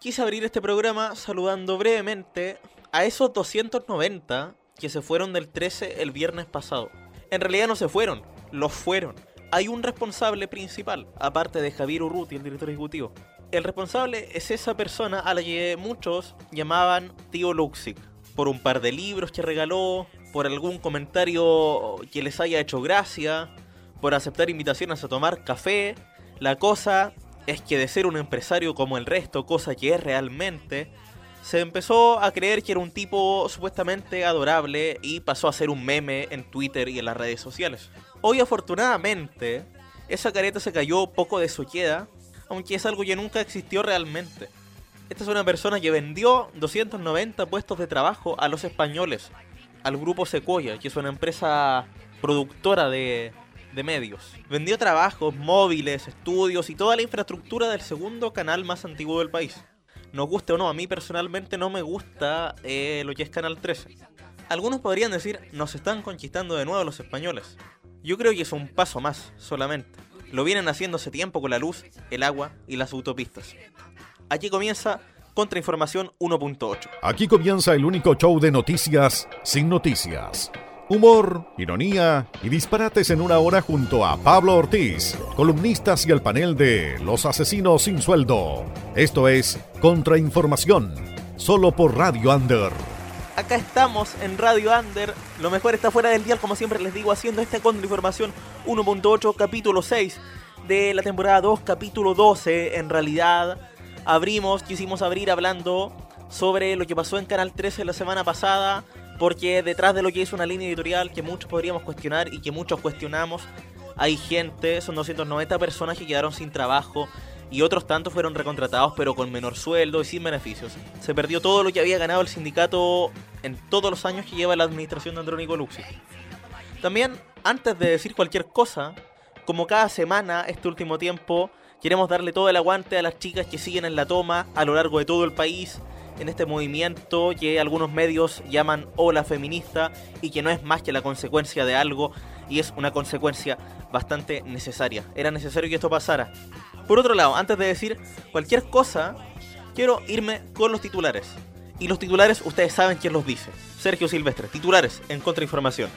Quise abrir este programa saludando brevemente a esos 290 que se fueron del 13 el viernes pasado. En realidad no se fueron, los fueron. Hay un responsable principal, aparte de Javier Urruti, el director ejecutivo. El responsable es esa persona a la que muchos llamaban tío Luxic, por un par de libros que regaló, por algún comentario que les haya hecho gracia, por aceptar invitaciones a tomar café. La cosa es que de ser un empresario como el resto, cosa que es realmente, se empezó a creer que era un tipo supuestamente adorable y pasó a ser un meme en Twitter y en las redes sociales. Hoy afortunadamente, esa careta se cayó poco de su queda, aunque es algo que nunca existió realmente. Esta es una persona que vendió 290 puestos de trabajo a los españoles, al grupo Sequoia, que es una empresa productora de, de medios. Vendió trabajos, móviles, estudios y toda la infraestructura del segundo canal más antiguo del país. Nos guste o no, a mí personalmente no me gusta eh, lo que es Canal 13. Algunos podrían decir, nos están conquistando de nuevo los españoles. Yo creo que es un paso más, solamente. Lo vienen haciendo hace tiempo con la luz, el agua y las autopistas. Aquí comienza Contrainformación 1.8. Aquí comienza el único show de noticias sin noticias. Humor, ironía y disparates en una hora junto a Pablo Ortiz, columnistas y el panel de Los Asesinos sin Sueldo. Esto es Contrainformación, solo por Radio Under. Acá estamos en Radio Under. Lo mejor está fuera del dial, como siempre les digo, haciendo esta Contrainformación 1.8, capítulo 6 de la temporada 2, capítulo 12. En realidad, abrimos, quisimos abrir hablando sobre lo que pasó en Canal 13 la semana pasada porque detrás de lo que es una línea editorial que muchos podríamos cuestionar y que muchos cuestionamos, hay gente, son 290 personas que quedaron sin trabajo y otros tantos fueron recontratados pero con menor sueldo y sin beneficios. Se perdió todo lo que había ganado el sindicato en todos los años que lleva la administración de Andrónico Luxi. También, antes de decir cualquier cosa, como cada semana este último tiempo, queremos darle todo el aguante a las chicas que siguen en la toma a lo largo de todo el país, en este movimiento que algunos medios llaman ola feminista y que no es más que la consecuencia de algo y es una consecuencia bastante necesaria. Era necesario que esto pasara. Por otro lado, antes de decir cualquier cosa, quiero irme con los titulares. Y los titulares ustedes saben quién los dice. Sergio Silvestre, titulares en Contrainformación.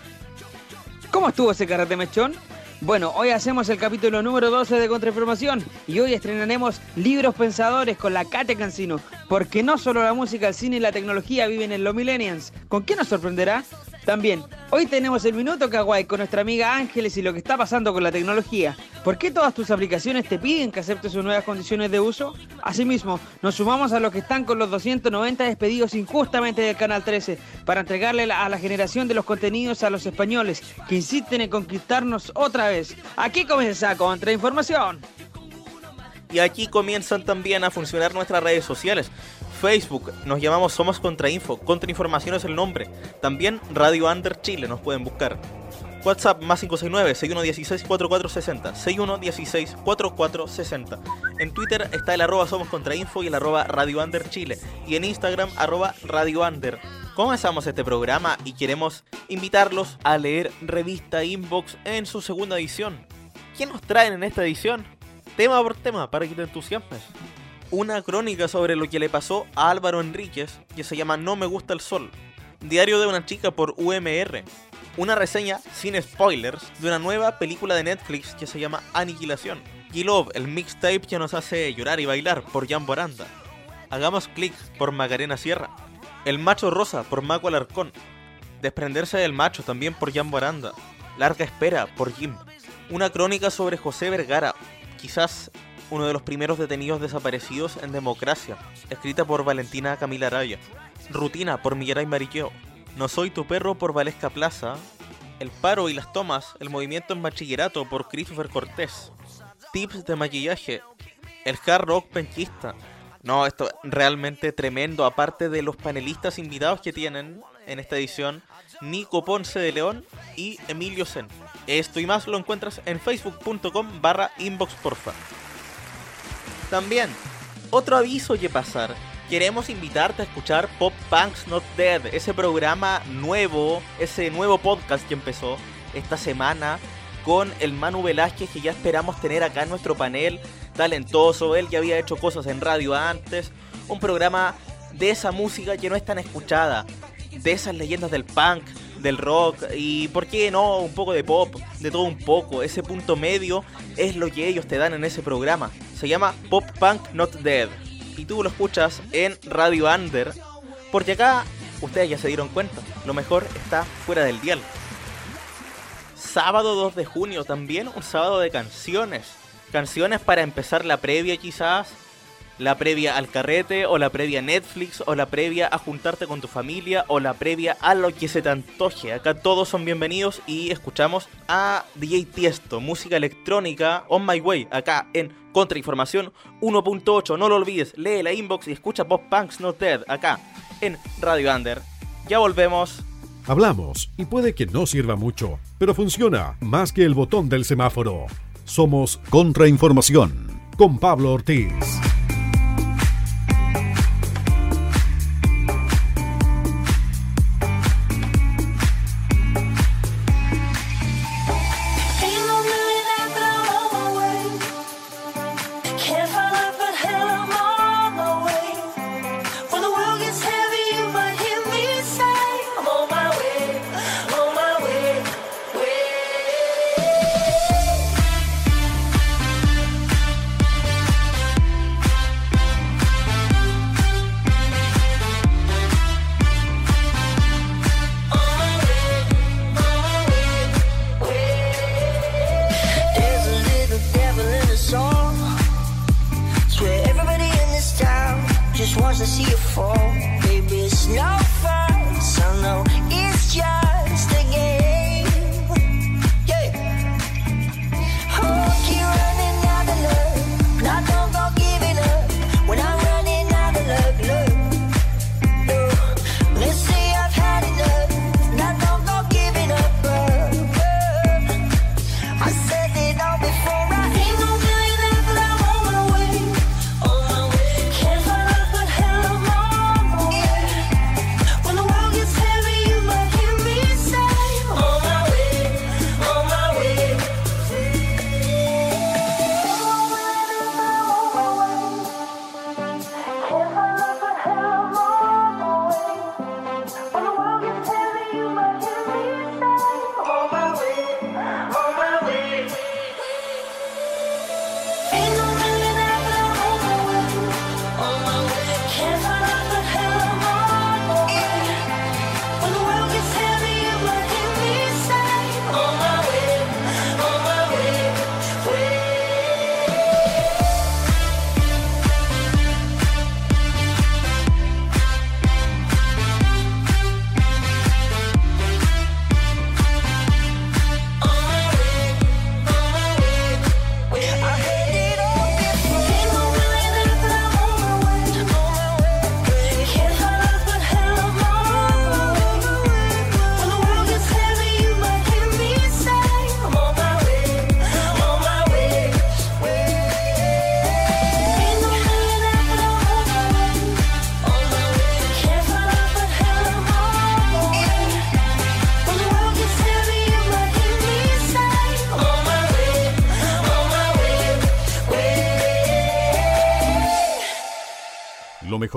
¿Cómo estuvo ese karate mechón? Bueno, hoy hacemos el capítulo número 12 de Contrainformación y hoy estrenaremos Libros Pensadores con la Kate Cancino, porque no solo la música, el cine y la tecnología viven en los millennials. ¿Con qué nos sorprenderá? También, hoy tenemos el Minuto Kawaii con nuestra amiga Ángeles y lo que está pasando con la tecnología. ¿Por qué todas tus aplicaciones te piden que aceptes sus nuevas condiciones de uso? Asimismo, nos sumamos a los que están con los 290 despedidos injustamente del Canal 13 para entregarle a la generación de los contenidos a los españoles que insisten en conquistarnos otra vez. Aquí comienza Contrainformación. Y aquí comienzan también a funcionar nuestras redes sociales. Facebook, nos llamamos Somos Contrainfo, Contrainformación es el nombre. También Radio Under Chile, nos pueden buscar. WhatsApp más 569-6116-4460. 6116-4460. En Twitter está el arroba Somos Contrainfo y el arroba Radio Under Chile. Y en Instagram arroba Radio Under. Comenzamos este programa y queremos invitarlos a leer Revista Inbox en su segunda edición. ¿Qué nos traen en esta edición? Tema por tema para que te entusiasmes una crónica sobre lo que le pasó a Álvaro Enríquez que se llama No me gusta el sol. Diario de una chica por UMR. Una reseña sin spoilers de una nueva película de Netflix que se llama Aniquilación. Y Love, el mixtape que nos hace llorar y bailar por Jan Boranda. Hagamos clic por Macarena Sierra. El macho rosa por Maco Alarcón. Desprenderse del macho también por Jan Boranda. Larga espera por Jim. Una crónica sobre José Vergara, quizás uno de los primeros detenidos desaparecidos en democracia, escrita por Valentina Camila Araya. Rutina por Miguel Mariqueo. No soy tu perro por Valesca Plaza. El paro y las tomas, el movimiento en bachillerato por Christopher Cortés. Tips de maquillaje. El hard rock penquista. No, esto realmente tremendo. Aparte de los panelistas invitados que tienen en esta edición, Nico Ponce de León y Emilio Sen. Esto y más lo encuentras en facebook.com barra inboxporfa. También, otro aviso que pasar. Queremos invitarte a escuchar Pop Punks Not Dead, ese programa nuevo, ese nuevo podcast que empezó esta semana con el Manu Velázquez que ya esperamos tener acá en nuestro panel. talentoso, él ya había hecho cosas en radio antes, un programa de esa música que no es tan escuchada, de esas leyendas del punk, del rock y, ¿por qué no? Un poco de pop, de todo un poco. Ese punto medio es lo que ellos te dan en ese programa. Se llama Pop Punk Not Dead. Y tú lo escuchas en Radio Under, porque acá ustedes ya se dieron cuenta, lo mejor está fuera del dial. Sábado 2 de junio también, un sábado de canciones. Canciones para empezar la previa quizás, la previa al carrete, o la previa a Netflix, o la previa a juntarte con tu familia, o la previa a lo que se te antoje. Acá todos son bienvenidos y escuchamos a DJ Tiesto, música electrónica on my way, acá en Contrainformación 1.8. No lo olvides, lee la inbox y escucha Pop Punks Not Dead, acá en Radio Under. Ya volvemos. Hablamos y puede que no sirva mucho, pero funciona más que el botón del semáforo. Somos Contrainformación con Pablo Ortiz.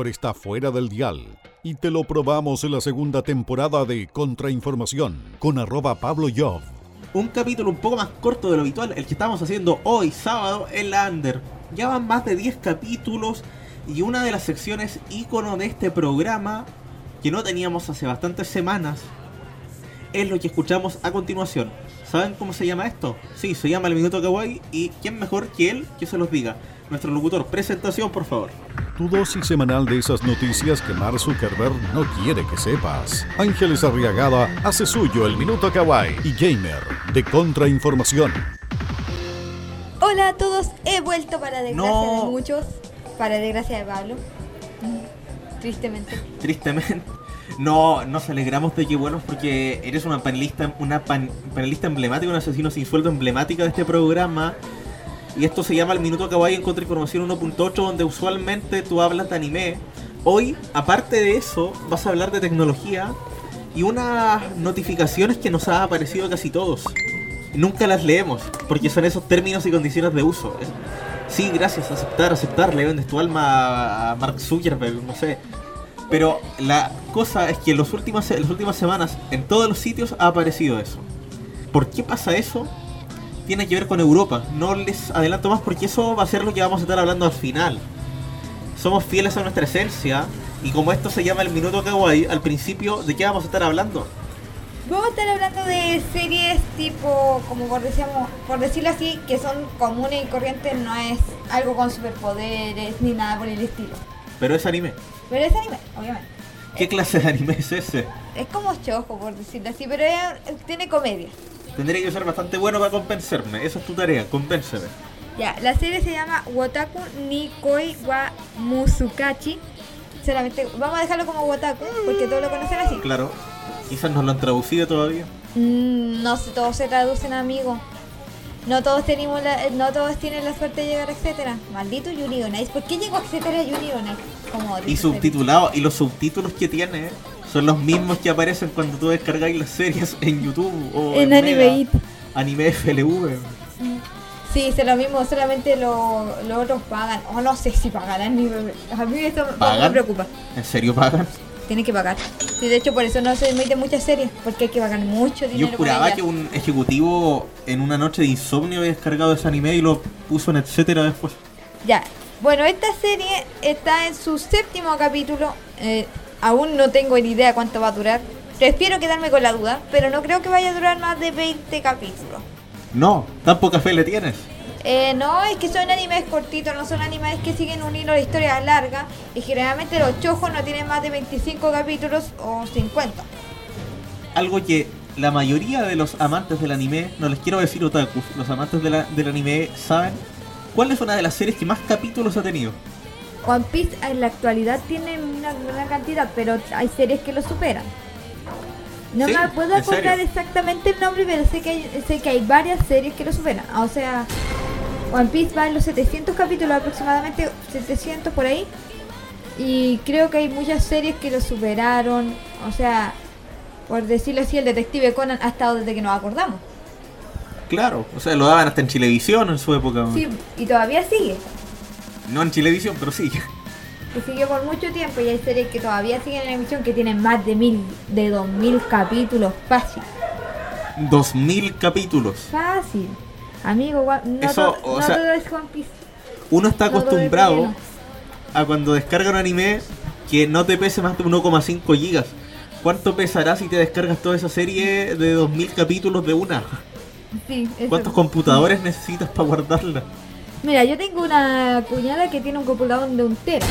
Está fuera del dial. Y te lo probamos en la segunda temporada de Contrainformación con arroba Pablo Yov. Un capítulo un poco más corto de lo habitual, el que estamos haciendo hoy, sábado, en la Under. Ya van más de 10 capítulos y una de las secciones ícono de este programa, que no teníamos hace bastantes semanas, es lo que escuchamos a continuación. ¿Saben cómo se llama esto? Sí, se llama el Minuto Kawaii y ¿quién mejor que él que se los diga? Nuestro locutor, presentación por favor tu dosis semanal de esas noticias que Mark Zuckerberg no quiere que sepas. Ángeles Arriagada hace suyo el Minuto Kawaii y Gamer de Contrainformación. Hola a todos, he vuelto para desgracia de muchos, para desgracia de Pablo. Tristemente. Tristemente. No, nos alegramos de que vuelvas porque eres una panelista, una panelista emblemática, un asesino sin sueldo emblemática de este programa. Y esto se llama el Minuto Kawaii en Contrainformación 1.8, donde usualmente tú hablas de anime. Hoy, aparte de eso, vas a hablar de tecnología y unas notificaciones que nos ha aparecido casi todos. Nunca las leemos, porque son esos términos y condiciones de uso. Sí, gracias, aceptar, aceptar, le vendes tu alma a Mark Zuckerberg, no sé. Pero la cosa es que en, los últimos, en las últimas semanas en todos los sitios ha aparecido eso. ¿Por qué pasa eso? Tiene que ver con Europa. No les adelanto más porque eso va a ser lo que vamos a estar hablando al final. Somos fieles a nuestra esencia y como esto se llama el Minuto Kawaii, al principio, ¿de qué vamos a estar hablando? Vamos a estar hablando de series tipo, como por, decíamos, por decirlo así, que son comunes y corrientes, no es algo con superpoderes ni nada por el estilo. Pero es anime. Pero es anime, obviamente. ¿Qué clase de anime es ese? Es como chojo, por decirlo así, pero es- tiene comedia. Tendría que ser bastante bueno para convencerme. Esa es tu tarea, convénceme. Ya, la serie se llama Wotaku ni Koi wa Musukachi. Solamente, vamos a dejarlo como Wotaku, porque todos lo conocen así. Claro. Quizás no lo han traducido todavía. Mm, no sé, todos se traducen, amigo. No todos tenemos la, no todos tienen la suerte de llegar a etcétera. Maldito Yuri on Ice. ¿Por qué llegó a etcétera Yuri on Ice? Como Y subtitulado. Y los subtítulos que tiene son los mismos que aparecen cuando tú descargáis las series en YouTube o En Mega, Animeit. Anime FLV. Sí, es lo mismo, solamente lo- los otros pagan. O no sé si pagarán. Ni, a mí esto me- me ¿Pagan? preocupa. ¿En serio pagan? Tienen que pagar. Sí, de hecho por eso no se emiten muchas series. Porque hay que pagar mucho dinero. Yo juraba que un ejecutivo en una noche de insomnio había descargado ese anime y lo puso en etcétera después. Ya. Bueno, esta serie está en su séptimo capítulo. Eh, aún no tengo ni idea cuánto va a durar. Prefiero quedarme con la duda, pero no creo que vaya a durar más de 20 capítulos. No, tan poca fe le tienes. Eh, no, es que son animes cortitos, no son animes que siguen un hilo de historia larga. Y generalmente los chojos no tienen más de 25 capítulos o 50. Algo que la mayoría de los amantes del anime, no les quiero decir otakus, los amantes de la- del anime saben cuál es una de las series que más capítulos ha tenido. One Piece en la actualidad tiene una buena cantidad, pero hay series que lo superan. No ¿Sí? me puedo ¿En acordar exactamente el nombre, pero sé que, hay, sé que hay varias series que lo superan. O sea, One Piece va en los 700 capítulos aproximadamente, 700 por ahí. Y creo que hay muchas series que lo superaron. O sea, por decirlo así, el detective Conan ha estado desde que nos acordamos. Claro, o sea, lo daban hasta en Chilevisión en su época. Sí, y todavía sigue. No en Chilevisión, pero sí. que siguió por mucho tiempo y hay series que todavía siguen en emisión que tienen más de mil, de dos mil capítulos, fácil, 2000 capítulos. fácil. Amigo, no, Eso, to- o no sea, todo es One Piece. Uno está no acostumbrado a cuando descarga un anime que no te pese más de 1,5 gigas. ¿Cuánto pesará si te descargas toda esa serie de 2000 capítulos de una? Sí. ¿Cuántos computadores necesitas para guardarla? Mira, yo tengo una cuñada que tiene un computador de un tera.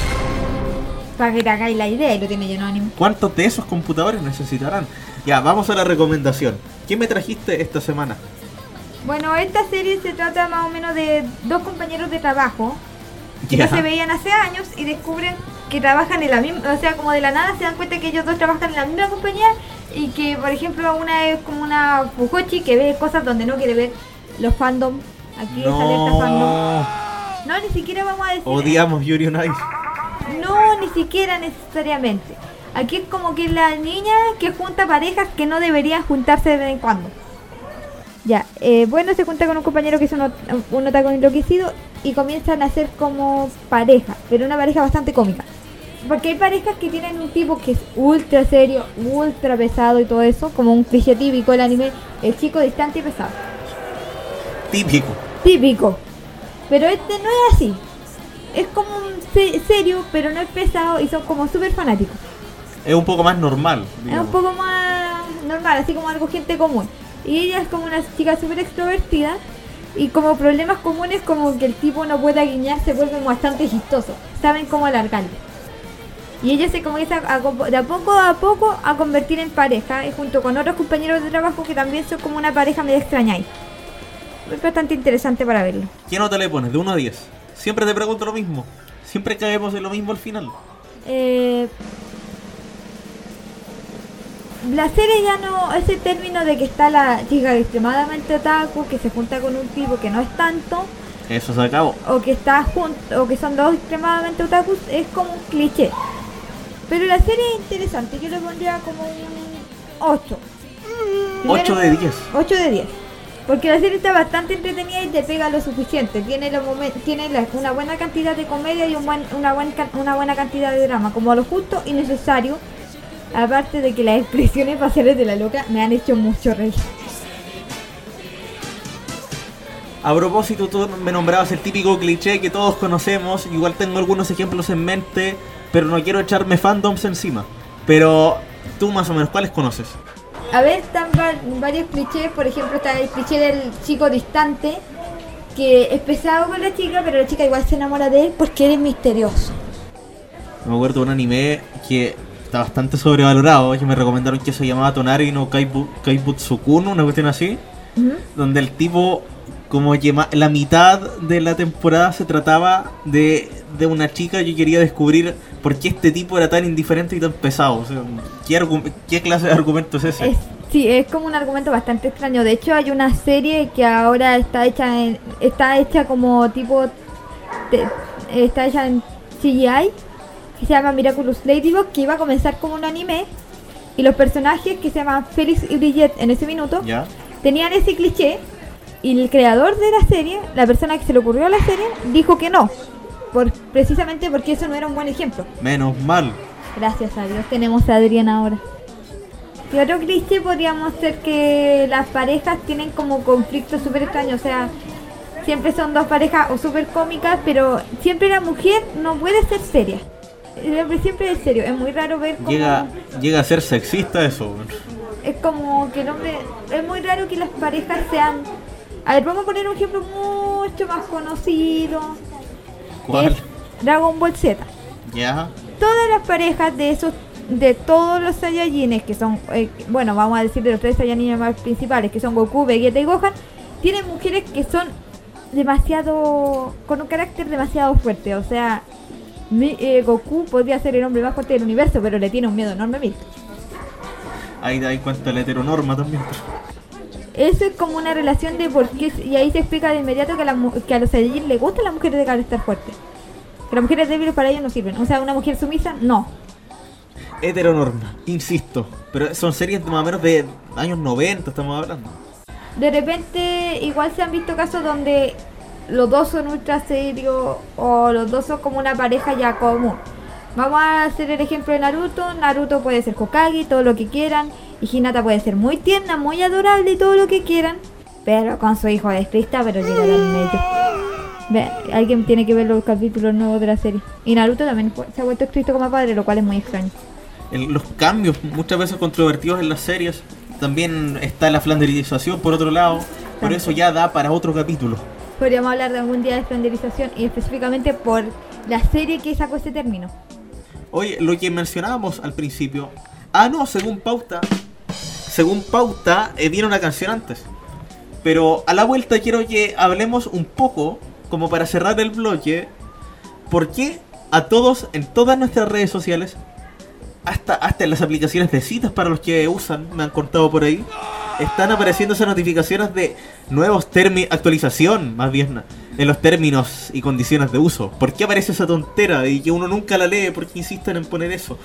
Para que te hagáis la idea y lo tiene lleno de anime. ¿Cuántos de esos computadores necesitarán? Ya, vamos a la recomendación. ¿Qué me trajiste esta semana? Bueno, esta serie se trata más o menos de dos compañeros de trabajo que no se veían hace años y descubren que trabajan en la misma, o sea, como de la nada se dan cuenta que ellos dos trabajan en la misma compañía y que, por ejemplo, una es como una Fujochi que ve cosas donde no quiere ver los fandom. Aquí es alerta fandom. No, No, ni siquiera vamos a decir. odiamos Yuri on Ice. No, ni siquiera necesariamente. Aquí es como que la niña que junta parejas que no deberían juntarse de vez en cuando. Ya, eh, bueno, se junta con un compañero que es un, un otaku enloquecido y comienzan a ser como pareja, pero una pareja bastante cómica. Porque hay parejas que tienen un tipo que es ultra serio, ultra pesado y todo eso, como un cliché típico del anime, el chico distante y pesado. Típico. Típico. Pero este no es así. Es como un se- serio, pero no es pesado y son como súper fanáticos. Es un poco más normal. Es un poco más normal, así como algo gente común. Y ella es como una chica súper extrovertida y como problemas comunes como que el tipo no pueda guiñar se vuelve bastante chistoso. Saben cómo alargarlo. Y ella se comienza a, de a poco a poco a convertir en pareja y junto con otros compañeros de trabajo que también son como una pareja medio extraña ahí. Es bastante interesante para verlo. ¿Qué nota le pones? De 1 a 10. Siempre te pregunto lo mismo. Siempre caemos en lo mismo al final. Eh, la serie ya no, ese término de que está la chica extremadamente otaku, que se junta con un tipo que no es tanto, Eso se acabó. o que está junto, o que son dos extremadamente otakus, es como un cliché. Pero la serie es interesante, yo le pondría como un 8. 8 de 10. 8 de 10. Porque la serie está bastante entretenida y te pega lo suficiente. Tiene, una buena cantidad de comedia y una, una buena cantidad de drama, como lo justo y necesario. Aparte de que las expresiones faciales de la loca me han hecho mucho reír. A propósito, tú me nombrabas el típico cliché que todos conocemos. Igual tengo algunos ejemplos en mente, pero no quiero echarme fandoms encima. Pero tú más o menos, ¿cuáles conoces? A ver, están va- varios clichés. Por ejemplo, está el cliché del chico distante, que es pesado con la chica, pero la chica igual se enamora de él porque él es misterioso. Me acuerdo de un anime que está bastante sobrevalorado, que me recomendaron que se llamaba Tonari no Kaibu, Kaibutsukun, una cuestión así, donde el tipo, como que la mitad de la temporada se trataba de, de una chica que quería descubrir por qué este tipo era tan indiferente y tan pesado. O sea, ¿qué, qué clase de argumento es ese? Es, sí, es como un argumento bastante extraño. De hecho, hay una serie que ahora está hecha en, está hecha como tipo te- está hecha en CGI que se llama Miraculous Ladybug que iba a comenzar como un anime y los personajes que se llaman Félix y Bridget en ese minuto ¿Ya? tenían ese cliché y el creador de la serie, la persona que se le ocurrió la serie, dijo que no. Por, precisamente porque eso no era un buen ejemplo. Menos mal. Gracias a Dios tenemos a Adrián ahora. Y otro cliché podríamos ser que las parejas tienen como conflictos súper extraños, o sea, siempre son dos parejas o súper cómicas, pero siempre la mujer no puede ser seria. El hombre siempre es serio, es muy raro ver cómo... Llega, llega a ser sexista eso. Es como que el hombre... Es muy raro que las parejas sean... A ver, vamos a poner un ejemplo mucho más conocido. ¿Cuál? Es Dragon Ball Z. ¿Ya? todas las parejas de esos de todos los Saiyajines que son eh, bueno vamos a decir de los tres Saiyajines más principales que son Goku, Vegeta y Gohan tienen mujeres que son demasiado con un carácter demasiado fuerte o sea mi- eh, Goku podría ser el hombre más fuerte del universo pero le tiene un miedo enorme a Milk Ahí das cuenta la heteronorma también. eso es como una relación de por qué y ahí se explica de inmediato que a, la que a los Saiyajin les gustan las mujeres de carácter fuerte que las mujeres débiles para ellos no sirven o sea una mujer sumisa no Heteronorma, insisto. Pero son series más o menos de años 90, estamos hablando. De repente, igual se han visto casos donde los dos son ultra serios o los dos son como una pareja ya común. Vamos a hacer el ejemplo de Naruto. Naruto puede ser Hokage, todo lo que quieran. Y Hinata puede ser muy tierna, muy adorable y todo lo que quieran. Pero con su hijo es triste, pero llega al medio. Ve, alguien tiene que ver los capítulos nuevos de la serie. Y Naruto también se ha vuelto escrito como padre, lo cual es muy extraño. El- los cambios, muchas veces controvertidos en las series. También está la flanderización por otro lado. Por eso ya da para otro capítulo. Podríamos hablar de algún día de estandarización y específicamente por la serie que sacó ese término. Oye, lo que mencionábamos al principio. Ah, no, según pauta. Según pauta, eh, viene una canción antes. Pero a la vuelta quiero que hablemos un poco, como para cerrar el bloque, por qué a todos, en todas nuestras redes sociales, hasta, hasta en las aplicaciones de citas para los que usan, me han contado por ahí, están apareciendo esas notificaciones de nuevos términos, actualización más bien, en los términos y condiciones de uso. ¿Por qué aparece esa tontera y que uno nunca la lee? ¿Por qué insisten en poner eso?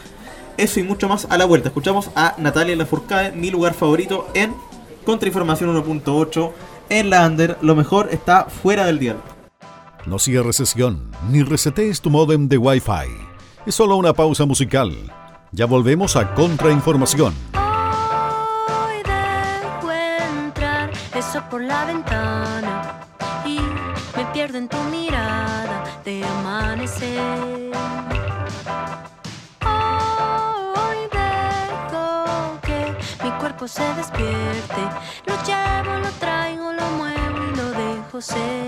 Eso y mucho más a la vuelta. Escuchamos a Natalia Lafourcade, mi lugar favorito en Contrainformación 1.8 en la Under. Lo mejor está fuera del dial. No cierres sesión ni resetees tu modem de Wi-Fi. Es solo una pausa musical. Ya volvemos a Contrainformación. Hoy dejo entrar eso por la ventana y me pierdo en tu mirada de amanecer. Hoy dejo que mi cuerpo se despierte. Lo llevo, lo traigo, ser.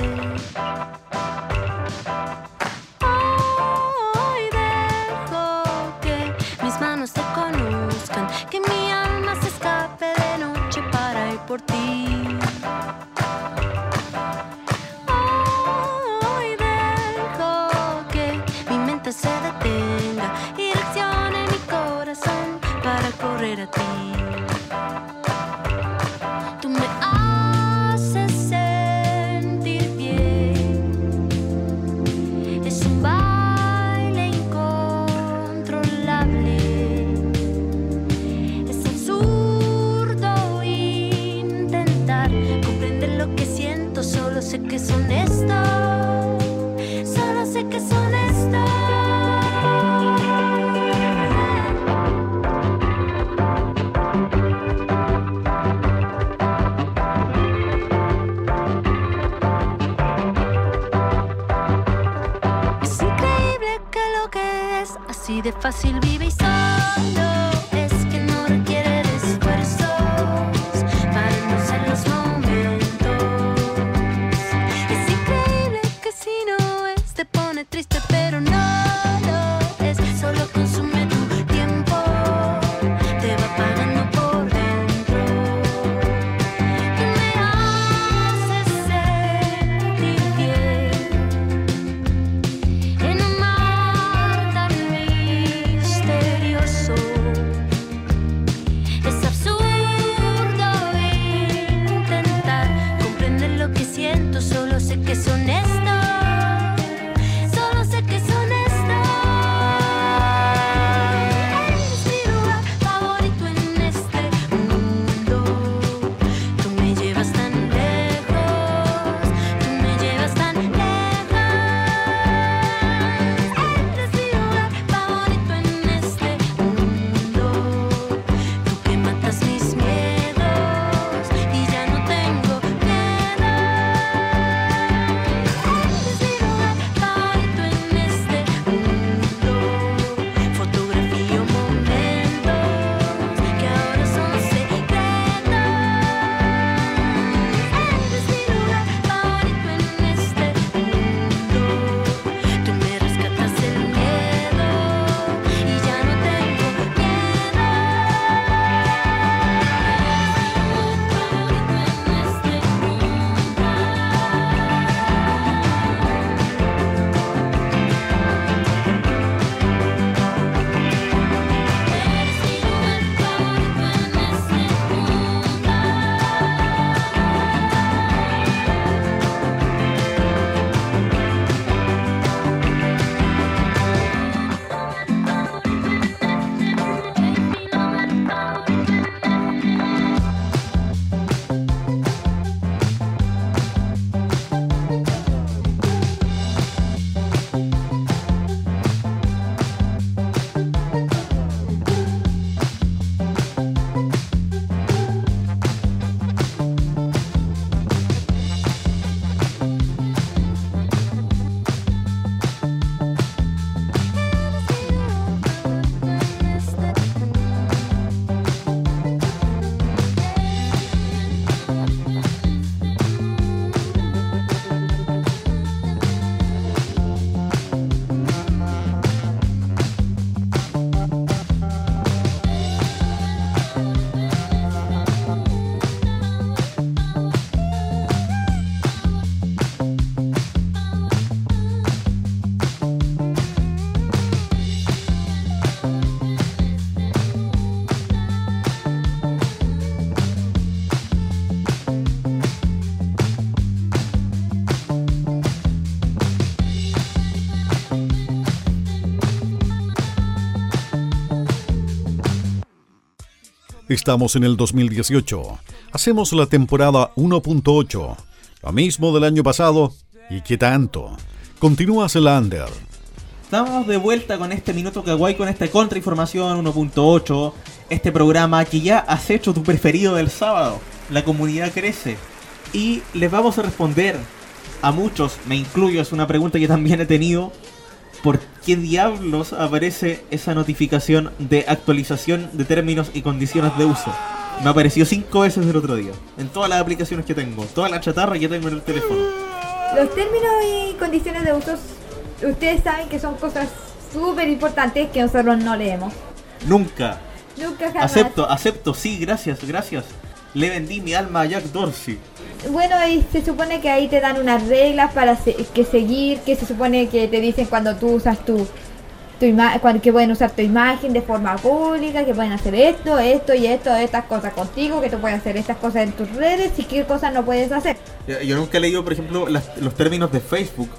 Hoy dejo que mis manos te conozcan, que mi alma se escape de noche para ir por ti. Estamos en el 2018. Hacemos la temporada 1.8. Lo mismo del año pasado. ¿Y qué tanto? Continúa Zelander. Estamos de vuelta con este Minuto Kawaii, con esta Contrainformación 1.8. Este programa que ya has hecho tu preferido del sábado. La comunidad crece. Y les vamos a responder a muchos, me incluyo, es una pregunta que también he tenido. ¿Por qué diablos aparece esa notificación de actualización de términos y condiciones de uso? Me apareció cinco veces el otro día. En todas las aplicaciones que tengo. Toda la chatarra que tengo en el teléfono. Los términos y condiciones de uso, ustedes saben que son cosas súper importantes que nosotros no leemos. Nunca. Nunca jamás. Acepto, acepto, sí, gracias, gracias. Le vendí mi alma a Jack Dorsey. Bueno, y se supone que ahí te dan unas reglas para se- que seguir, que se supone que te dicen cuando tú usas tu, tu ima- cuando, que pueden usar tu imagen de forma pública, que pueden hacer esto, esto y esto, estas cosas contigo, que tú puedes hacer estas cosas en tus redes y qué cosas no puedes hacer. Yo yo nunca he leído, por ejemplo, las- los términos de Facebook,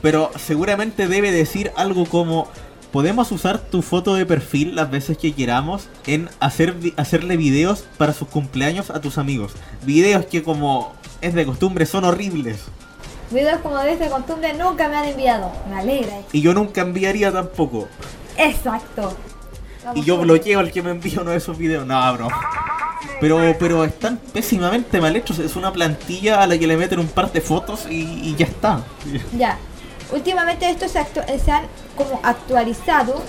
pero seguramente debe decir algo como podemos usar tu foto de perfil las veces que queramos en hacer hacerle videos para sus cumpleaños a tus amigos. Videos que como es de costumbre son horribles. Videos como de esta costumbre nunca me han enviado. Me alegra. Y yo nunca enviaría tampoco. Exacto. Y yo bloqueo al que me envía uno de esos videos. No, bro. Pero, pero están pésimamente mal hechos. Es una plantilla a la que le meten un par de fotos y, y ya está. Ya. Últimamente estos se, se han como actualizado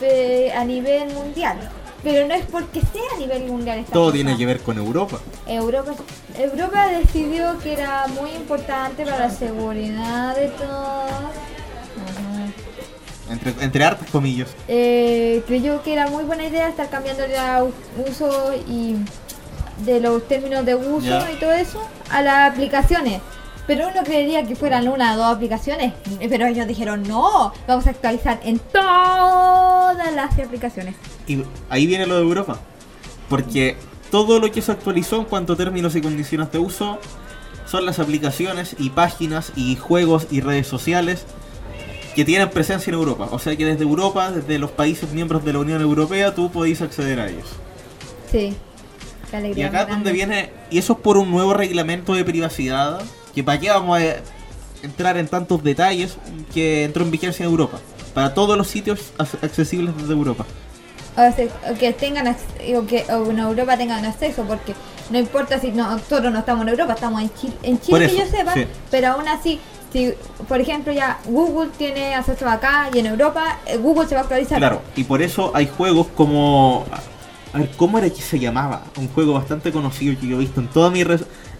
pe- a nivel mundial. Pero no es porque sea a nivel mundial esta Todo cosa. tiene que ver con Europa. Europa, Europa decidió que era muy importante para la seguridad de todos. Entre, entre hartas comillas. Eh, creyó que era muy buena idea estar cambiando el uso y de los términos de uso y todo eso a las aplicaciones. Pero uno creería que fueran una o dos aplicaciones. Pero ellos dijeron, no, vamos a actualizar en todas las aplicaciones. Y ahí viene lo de Europa. Porque todo lo que se actualizó en cuanto a términos y condiciones de uso son las aplicaciones y páginas y juegos y redes sociales que tienen presencia en Europa. O sea que desde Europa, desde los países miembros de la Unión Europea, tú podéis acceder a ellos. Sí. Qué Y alegría acá más es donde viene, y eso es por un nuevo reglamento de privacidad, que para qué vamos a entrar en tantos detalles, que entró en vigencia en Europa. Para todos los sitios ac- accesibles desde Europa. O sea, o que tengan o que o en Europa tengan acceso porque no importa si no- nosotros no estamos en Europa estamos en Chile, en Chile que yo sepa sí. pero aún así si por ejemplo ya Google tiene acceso acá y en Europa eh, Google se va a actualizar Claro, y por eso hay juegos como... A ver, ¿cómo era que se llamaba? Un juego bastante conocido que yo he visto en toda mi...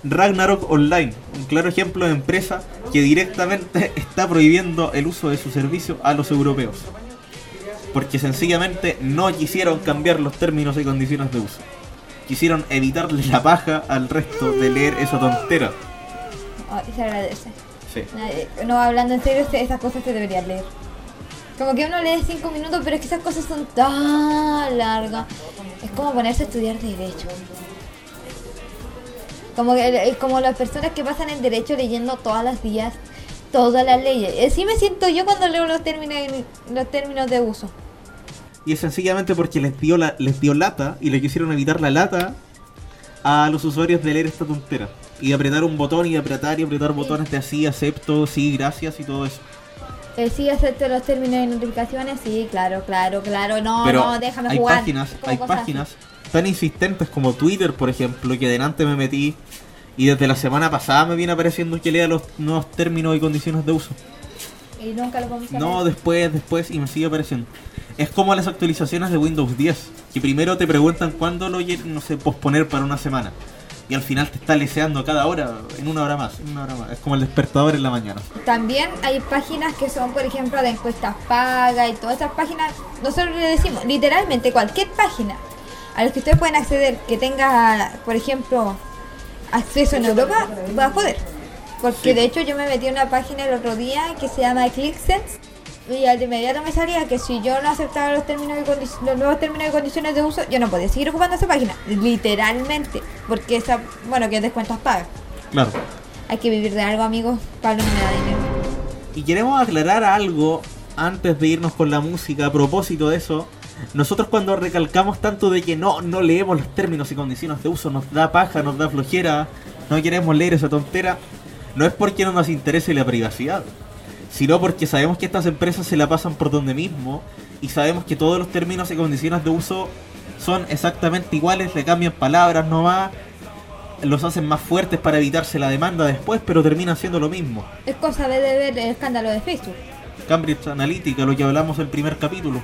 Ragnarok Online, un claro ejemplo de empresa que directamente está prohibiendo el uso de su servicio a los europeos. Porque sencillamente no quisieron cambiar los términos y condiciones de uso. Quisieron evitarle la paja al resto de leer esa tontera. Ay, se agradece Sí. No hablando en serio esas cosas se deberían leer como que uno lee cinco minutos pero es que esas cosas son tan largas es como ponerse a estudiar derecho Como, que, eh, como las personas que pasan en derecho leyendo todas las días todas las leyes. Así me siento yo cuando leo los términos, los términos de uso. Y es sencillamente porque les dio, la, les dio lata y le quisieron evitar la lata a los usuarios de leer esta tontera. Y de apretar un botón y de apretar y apretar botones de así, acepto, sí, gracias y todo eso. Eh, sí, acepto los términos y notificaciones. Sí, claro, claro, claro. No, Pero no, déjame hay jugar. páginas, hay cosas páginas tan insistentes como Twitter, por ejemplo, que delante me metí y desde la semana pasada me viene apareciendo que lea los nuevos términos y condiciones de uso. Y nunca lo a No, después, después y me sigue apareciendo. Es como las actualizaciones de Windows 10, que primero te preguntan cuándo lo no sé, posponer para una semana. Y al final te está leseando cada hora, en una hora más, en una hora más. Es como el despertador en la mañana. También hay páginas que son, por ejemplo, de encuestas pagas y todas esas páginas. Nosotros le decimos, literalmente, cualquier página a la que ustedes pueden acceder que tenga, por ejemplo, acceso en Europa, va a joder. Porque Sí. de hecho yo me metí en una página el otro día que se llama ClickSense y al de inmediato me salía que si yo no aceptaba los términos y los nuevos términos y condiciones de uso, yo no podía seguir ocupando esa página. Literalmente. Porque esa, bueno, que es descuentos pagas. Claro. Hay que vivir de algo, amigos. Pablo no me da dinero. Y queremos aclarar algo antes de irnos con la música a propósito de eso. Nosotros cuando recalcamos tanto de que no, no leemos los términos y condiciones de uso, nos da paja, nos da flojera, no queremos leer esa tontera, no es porque no nos interese la privacidad, sino porque sabemos que estas empresas se la pasan por donde mismo y sabemos que todos los términos y condiciones de uso son exactamente iguales, le cambian palabras nomás, los hacen más fuertes para evitarse la demanda después, pero terminan siendo lo mismo. Es cosa de ver el escándalo de Facebook. Cambridge Analytica, lo que hablamos en el primer capítulo.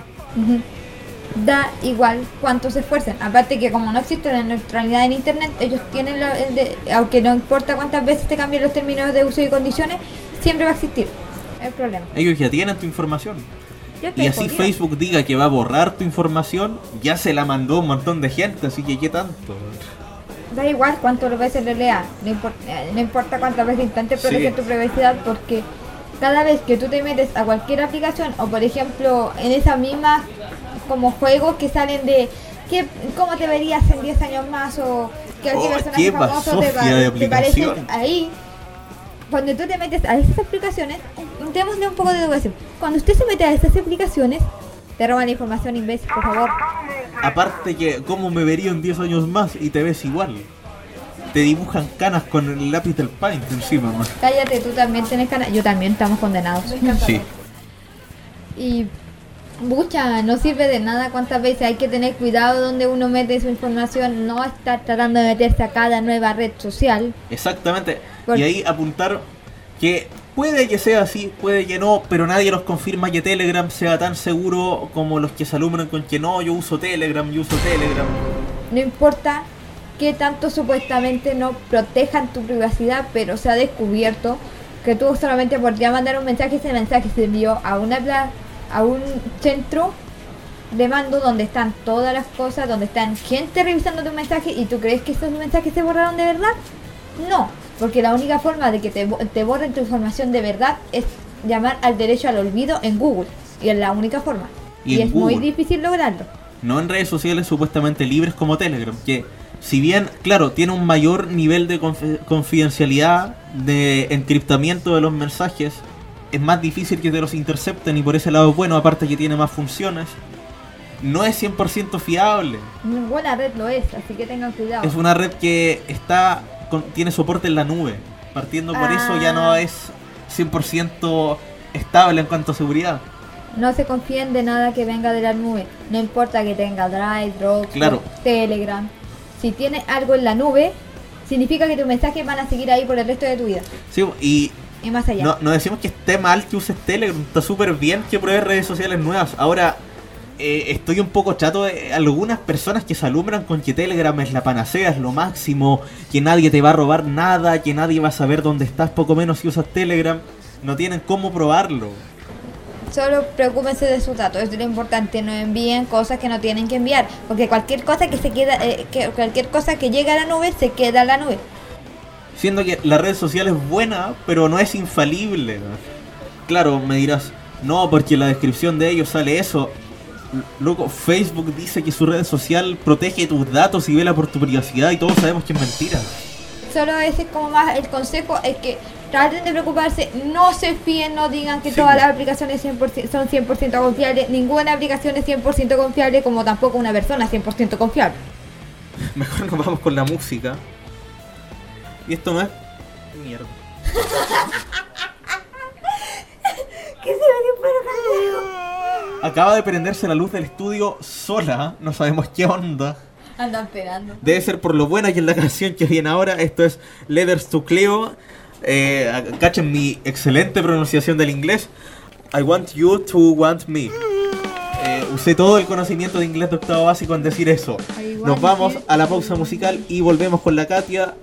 Da igual cuánto se esfuercen. Aparte que como no existe la neutralidad en Internet, ellos tienen, la, el de- aunque no importa cuántas veces te cambien los términos de uso y condiciones, siempre va a existir el problema. Ellos ya tienen tu información. Y así. Facebook diga que va a borrar tu información, ya se la mandó un montón de gente, así que qué tanto. Da igual cuántas veces le lea, no, eh, no importa cuántas veces intente Sí. proteger tu privacidad, porque cada vez que tú te metes a cualquier aplicación, o por ejemplo en esas mismas como juegos que salen de ¿qué, cómo te verías en 10 años más, o que Oh, qué personaje qué famoso te, de te parece ahí. Cuando tú te metes a esas aplicaciones, démosle un poco de educación. Cuando usted se mete a esas aplicaciones, te roban información, imbécil, por favor. Aparte que, ¿cómo me vería en 10 años más y te ves igual? Te dibujan canas con el lápiz del paint encima, man. Cállate, tú también tienes ganas. Yo también estamos condenados. Sí. Y mucha, no sirve de nada cuántas veces hay que tener cuidado donde uno mete su información, no estar tratando de meterse a cada nueva red social. Exactamente. Y ahí apuntar Que puede que sea así, puede que no, pero nadie nos confirma que Telegram sea tan seguro como los que se alumbran con que no, yo uso Telegram, yo uso Telegram. No importa que tanto supuestamente no protejan tu privacidad, pero se ha descubierto que tú solamente por mandar un mensaje, ese mensaje se envió a una pla- a un centro de mando donde están todas las cosas, donde están gente revisando tu mensaje y tú crees que esos mensajes se borraron de verdad? No, porque la única forma de que te, te borren tu información de verdad es llamar al derecho al olvido en Google. Y es la única forma. Y es muy difícil lograrlo. No en redes sociales supuestamente libres como Telegram, que si bien, claro, tiene un mayor nivel de confi- confidencialidad, de encriptamiento de los mensajes, es más difícil que te los intercepten y por ese lado es bueno, aparte que tiene más funciones. No es 100% fiable. Ninguna red lo es, así que tengan cuidado. Es una red que está con- tiene soporte en la nube. Partiendo por eso ya no Ah. es 100% estable en cuanto a seguridad. No se confíen de nada que venga de la nube. No importa que tenga Drive, Dropbox, Claro. Telegram. Si tiene algo en la nube, significa que tus mensajes van a seguir ahí por el resto de tu vida. Sí, y Y más allá. no, no decimos que esté mal que uses Telegram, está súper bien que pruebes redes sociales nuevas. Ahora, eh, estoy un poco chato de algunas personas que se alumbran con que Telegram es la panacea, es lo máximo, que nadie te va a robar nada, que nadie va a saber dónde estás, poco menos si usas Telegram. No tienen cómo probarlo. Solo preocúpense de sus datos, eso es lo importante. No envíen cosas que no tienen que enviar. Porque cualquier cosa que se queda, eh, que cualquier cosa que llega a la nube, se queda en la nube. Siendo que la red social es buena, pero no es infalible. Claro, me dirás, no, porque en la descripción de ellos sale eso. Loco, Facebook dice que su red social protege tus datos y vela por tu privacidad y todos sabemos que es mentira. Solo ese es como más el consejo es que traten de preocuparse, no se fíen, no digan que Sí, todas las aplicaciones 100% son 100% confiables, ninguna aplicación es 100% confiable como tampoco una persona es 100% confiable. Mejor nos vamos con la música. Y esto no es... Mierda. ¿Qué se ve Acaba de prenderse la luz del estudio sola, no sabemos qué onda. Andan pegando. Debe ser por lo buena que es la canción que viene ahora. Esto es Letters to Cleo. Eh, cachen mi excelente pronunciación del inglés. I want you to want me. Eh, usé todo el conocimiento de inglés de octavo básico en decir eso. Nos vamos a la pausa musical y volvemos con la Katia.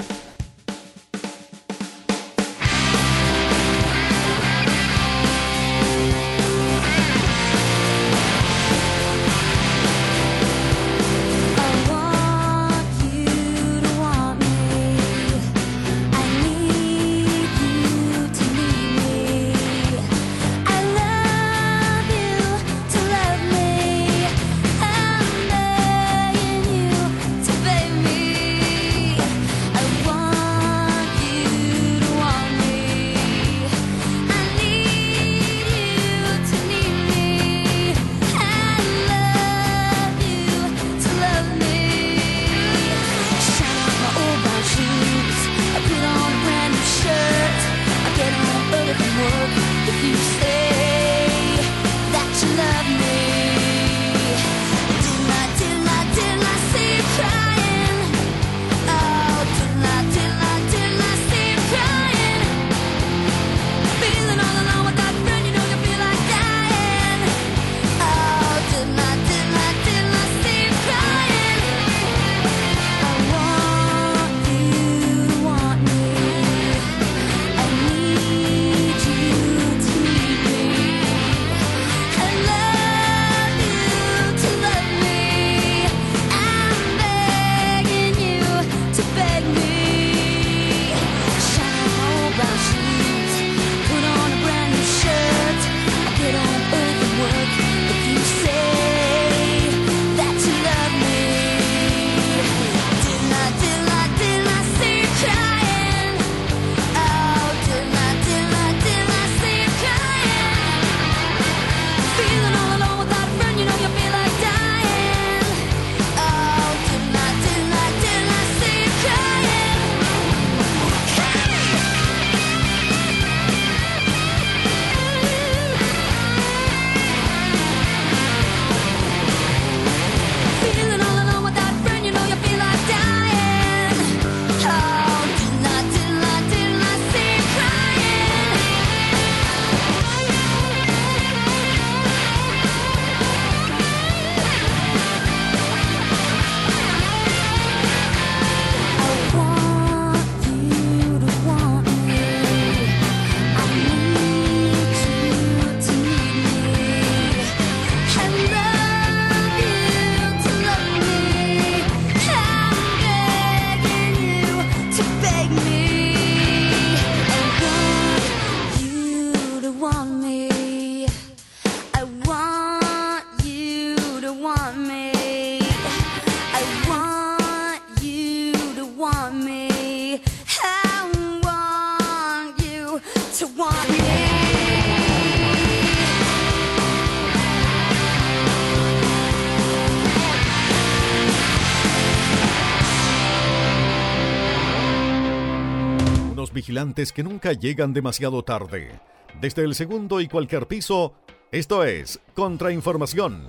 Vigilantes que nunca llegan demasiado tarde. Desde el segundo y cualquier piso, esto es Contrainformación.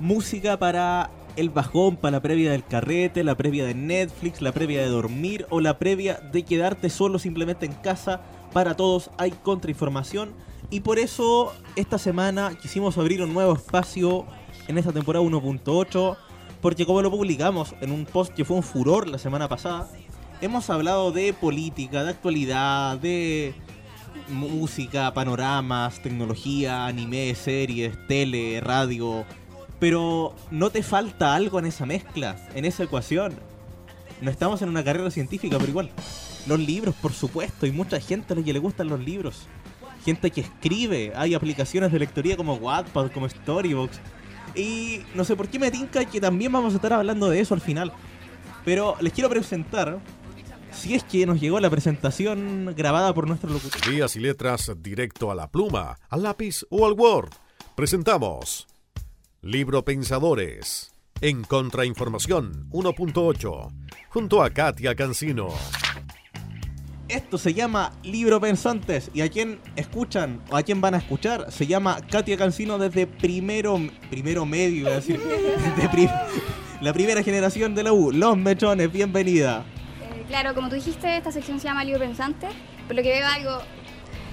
Música para el bajón, para la previa del carrete, la previa de Netflix, la previa de dormir o la previa de quedarte solo simplemente en casa. Para todos hay contrainformación y por eso esta semana quisimos abrir un nuevo espacio en esta temporada 1.8 porque como lo publicamos en un post que fue un furor la semana pasada, hemos hablado de política, de actualidad, de música, panoramas, tecnología, anime, series, tele, radio. Pero ¿no te falta algo en esa mezcla, en esa ecuación? No estamos en una carrera científica, pero igual. Los libros, por supuesto, hay mucha gente a la que le gustan los libros. Gente que escribe, hay aplicaciones de lectoría como Wattpad, como Storybox. Y no sé por qué me tinca que también vamos a estar hablando de eso al final. Pero les quiero presentar, si es que nos llegó la presentación grabada por nuestro locutor. Días y letras directo a la pluma, al lápiz o al Word. Presentamos Libro Pensadores en Contrainformación 1.8 junto a Katia Cancino. Esto se llama Libro Pensantes y a quien escuchan o a quien van a escuchar se llama Katia Cancino desde primero primero medio, a decir, de la primera generación de la U. Los Mechones, bienvenida. Eh, claro, como tú dijiste, esta sección se llama Libro Pensante, por lo que veo algo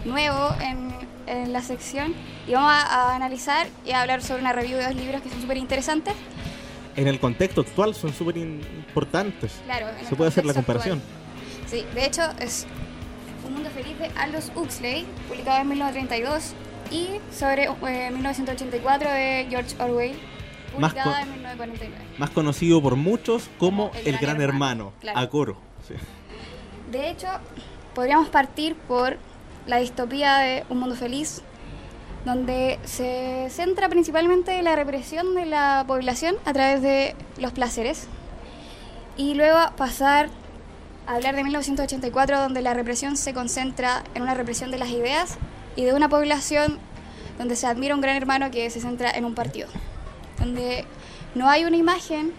nuevo en, en la sección y vamos a, a analizar y a hablar sobre una review de dos libros que son súper interesantes. En el contexto actual son súper importantes. Claro, en el Se puede hacer la comparación. actual. Sí, de hecho es Un Mundo Feliz de Aldous Huxley, publicado en 1932, y sobre eh, 1984 de George Orwell, Más publicada co- en 1949. Más conocido por muchos como El, Gran, Hermano, claro. a coro. De hecho, podríamos partir por la distopía de Un Mundo Feliz, donde se centra principalmente en la represión de la población a través de los placeres. Y luego pasar a hablar de 1984, donde la represión se concentra en una represión de las ideas y de una población donde se admira un gran hermano que se centra en un partido, donde no hay una imagen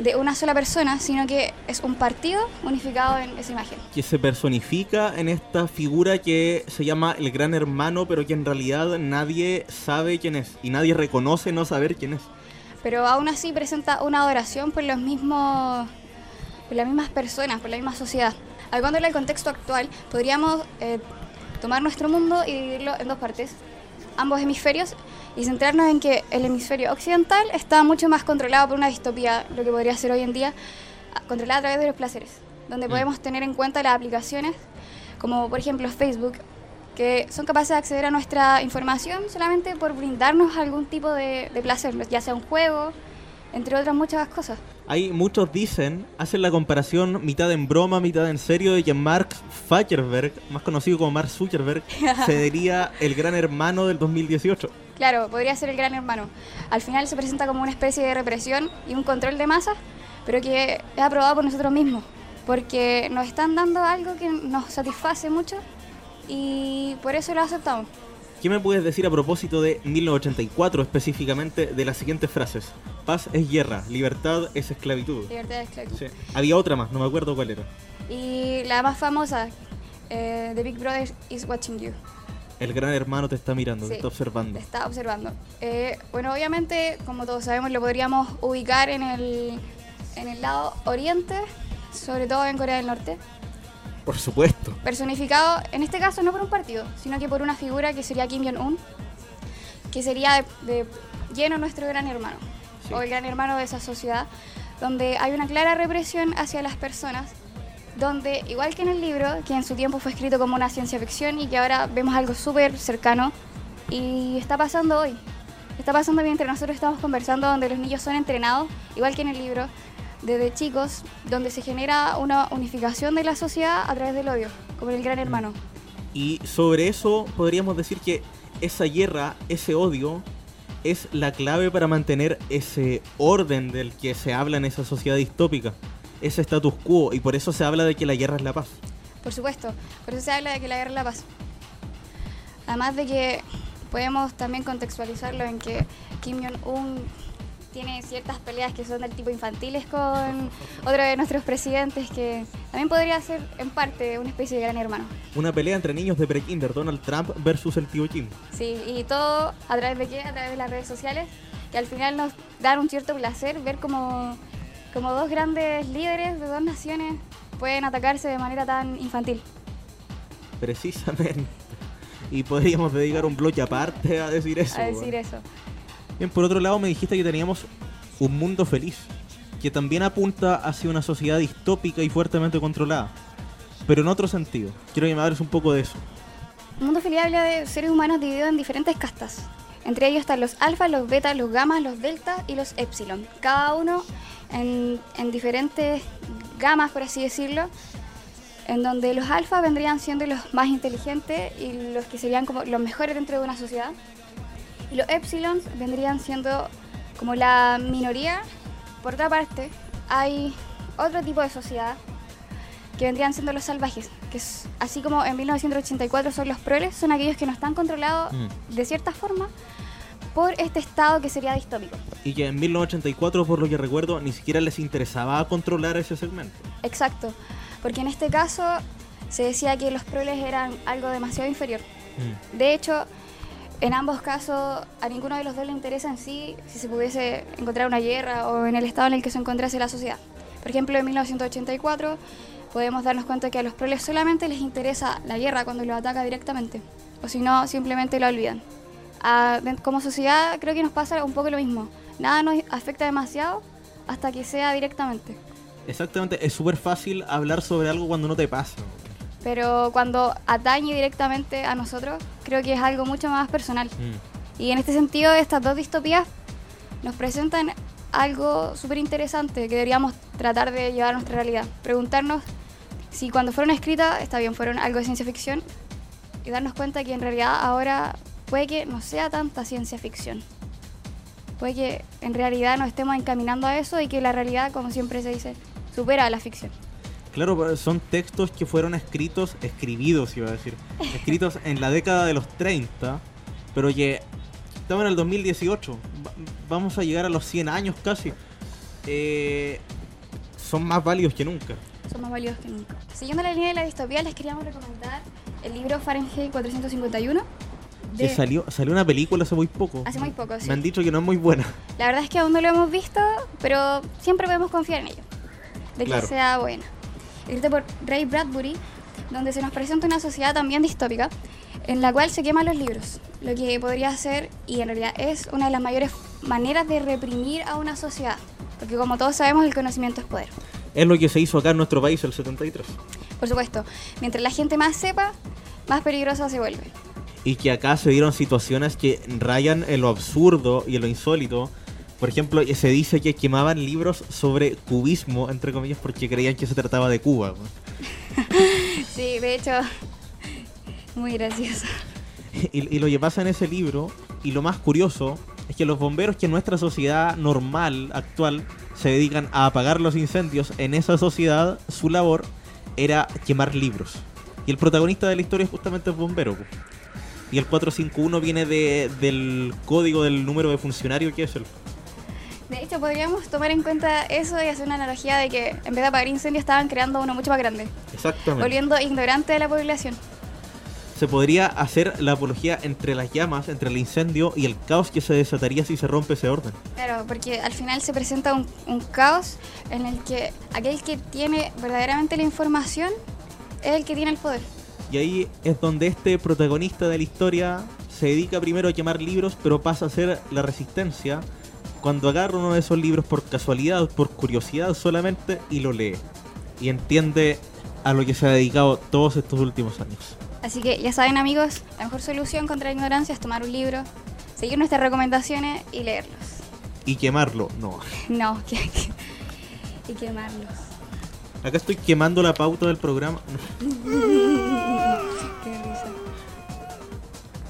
de una sola persona, sino que es un partido unificado en esa imagen. que se personifica en esta figura que se llama el gran hermano, pero que en realidad nadie sabe quién es y nadie reconoce no saber quién es. Pero aún así presenta una adoración por los mismos por las mismas personas, por la misma sociedad. Al contexto actual, podríamos eh, tomar nuestro mundo y dividirlo en dos partes, ambos hemisferios, y centrarnos en que el hemisferio occidental está mucho más controlado por una distopía, lo que podría ser hoy en día, controlada a través de los placeres, donde podemos tener en cuenta las aplicaciones, como por ejemplo Facebook, que son capaces de acceder a nuestra información solamente por brindarnos algún tipo de, de placer, ya sea un juego, entre otras muchas cosas. Hay muchos dicen, hacen la comparación mitad en broma, mitad en serio, de que Mark Zuckerberg, más conocido como Mark Zuckerberg, sería el gran hermano del 2018. Claro, podría ser el gran hermano. Al final se presenta como una especie de represión y un control de masas, pero que es aprobado por nosotros mismos, porque nos están dando algo que nos satisface mucho y por eso lo aceptamos. ¿Qué me puedes decir a propósito de 1984 específicamente de las siguientes frases? Paz es guerra, libertad es esclavitud. Libertad de esclavitud. Sí. Había otra más, no me acuerdo cuál era. Y la más famosa, eh, The Big Brother is watching you. El gran hermano te está mirando, te está observando. Te está observando. Eh, bueno, obviamente, como todos sabemos, lo podríamos ubicar en el, en el lado oriente, sobre todo en Corea del Norte. Por supuesto. Personificado, en este caso, no por un partido, sino que por una figura que sería Kim Jong-un, que sería de, de lleno nuestro gran hermano, Sí. o el gran hermano de esa sociedad, donde hay una clara represión hacia las personas, donde, igual que en el libro, que en su tiempo fue escrito como una ciencia ficción y que ahora vemos algo súper cercano, y está pasando hoy. Está pasando mientras nosotros estamos conversando, donde los niños son entrenados, igual que en el libro, desde chicos, donde se genera una unificación de la sociedad a través del odio, como en el gran hermano. Y sobre eso podríamos decir que esa guerra, ese odio, es la clave para mantener ese orden del que se habla en esa sociedad distópica, ese status quo, y por eso se habla de que la guerra es la paz. Por supuesto, por eso se habla de que la guerra es la paz. Además de que podemos también contextualizarlo en que Kim Jong-un tiene ciertas peleas que son del tipo infantiles con otro de nuestros presidentes que también podría ser en parte una especie de gran hermano. Una pelea entre niños de prekinder, Donald Trump versus el tío Kim. Sí, y todo a través de qué? A través de las redes sociales, que al final nos dan un cierto placer ver como, como dos grandes líderes de dos naciones pueden atacarse de manera tan infantil. Precisamente. Y podríamos dedicar un bloque aparte a decir eso. a decir weón. eso. Bien, por otro lado me dijiste que teníamos un mundo feliz, que también apunta hacia una sociedad distópica y fuertemente controlada. Pero en otro sentido. Quiero hables un poco de eso. El mundo feliz habla de seres humanos divididos en diferentes castas. Entre ellos están los alfa, los beta, los gamma, los delta y los epsilon. Cada uno en, en diferentes gamas, por así decirlo, en donde los alfa vendrían siendo los más inteligentes y los que serían como los mejores dentro de una sociedad. Y los epsilons vendrían siendo como la minoría. Por otra parte, hay otro tipo de sociedad que vendrían siendo los salvajes, que es así como en 1984 son los proles, son aquellos que no están controlados Mm. de cierta forma por este estado que sería distópico. Y que en 1984, por lo que recuerdo, ni siquiera les interesaba controlar ese segmento. Exacto, porque en este caso se decía que los proles eran algo demasiado inferior. De hecho, en ambos casos a ninguno de los dos le interesa en sí si se pudiese encontrar una guerra o en el estado en el que se encontrase la sociedad. Por ejemplo, en 1984 podemos darnos cuenta que a los proles solamente les interesa la guerra cuando los ataca directamente, o si no, simplemente la olvidan. Como sociedad creo que nos pasa un poco lo mismo. Nada nos afecta demasiado hasta que sea directamente. Exactamente, es súper fácil hablar sobre algo cuando no te pasa. Pero cuando atañe directamente a nosotros, creo que es algo mucho más personal. Mm. Y en este sentido, estas dos distopías nos presentan algo súper interesante que deberíamos tratar de llevar a nuestra realidad. Preguntarnos si cuando fueron escritas, está bien, fueron algo de ciencia ficción, y darnos cuenta que en realidad ahora puede que no sea tanta ciencia ficción. Puede que en realidad nos estemos encaminando a eso y que la realidad, como siempre se dice, supera a la ficción. Claro, son textos que fueron escritos, escribidos iba a decir, escritos en la década de los 30, pero que estamos en el 2018, va- vamos a llegar a los 100 años casi. Eh, son más válidos que nunca. son más valiosos que nunca. Siguiendo la línea de la distopía, les queríamos recomendar el libro Fahrenheit 451. Que De, salió, salió una película hace muy poco. Hace muy poco, sí. Me han dicho que no es muy buena. La verdad es que aún no lo hemos visto, pero siempre podemos confiar en ello, de Claro. que sea buena. Escrito por Ray Bradbury, donde se nos presenta una sociedad también distópica, en la cual se queman los libros, lo que podría ser, y en realidad es, una de las mayores maneras de reprimir a una sociedad, porque como todos sabemos, el conocimiento es poder. Es lo que se hizo acá en nuestro país el 73. Por supuesto, mientras la gente más sepa, más peligrosa se vuelve. Y que acá se dieron situaciones que rayan en lo absurdo y en lo insólito. Por ejemplo, se dice que quemaban libros sobre cubismo, entre comillas, porque creían que se trataba de Cuba. Sí, de hecho, muy gracioso. Y, y lo que pasa en ese libro, y lo más curioso, es que los bomberos que en nuestra sociedad normal, actual, se dedican a apagar los incendios, en esa sociedad su labor era quemar libros. Y el protagonista de la historia es justamente el bombero. Y el 451 viene de, del código del número de funcionario que es el... De hecho, podríamos tomar en cuenta eso y hacer una analogía de que en vez de apagar incendios estaban creando uno mucho más grande, Exactamente. volviendo ignorante de la población. Se podría hacer la apología entre las llamas, entre el incendio y el caos que se desataría si se rompe ese orden. Claro, porque al final se presenta un, un caos en el que aquel que tiene verdaderamente la información es el que tiene el poder. Y ahí es donde este protagonista de la historia se dedica primero a quemar libros, pero pasa a ser la resistencia cuando agarra uno de esos libros por casualidad, por curiosidad solamente, y lo lee. Y entiende a lo que se ha dedicado todos estos últimos años. Así que ya saben amigos, la mejor solución contra la ignorancia es tomar un libro, seguir nuestras recomendaciones y leerlos. Y quemarlo, no. No, que, que- y quemarlos. Acá estoy quemando la pauta del programa.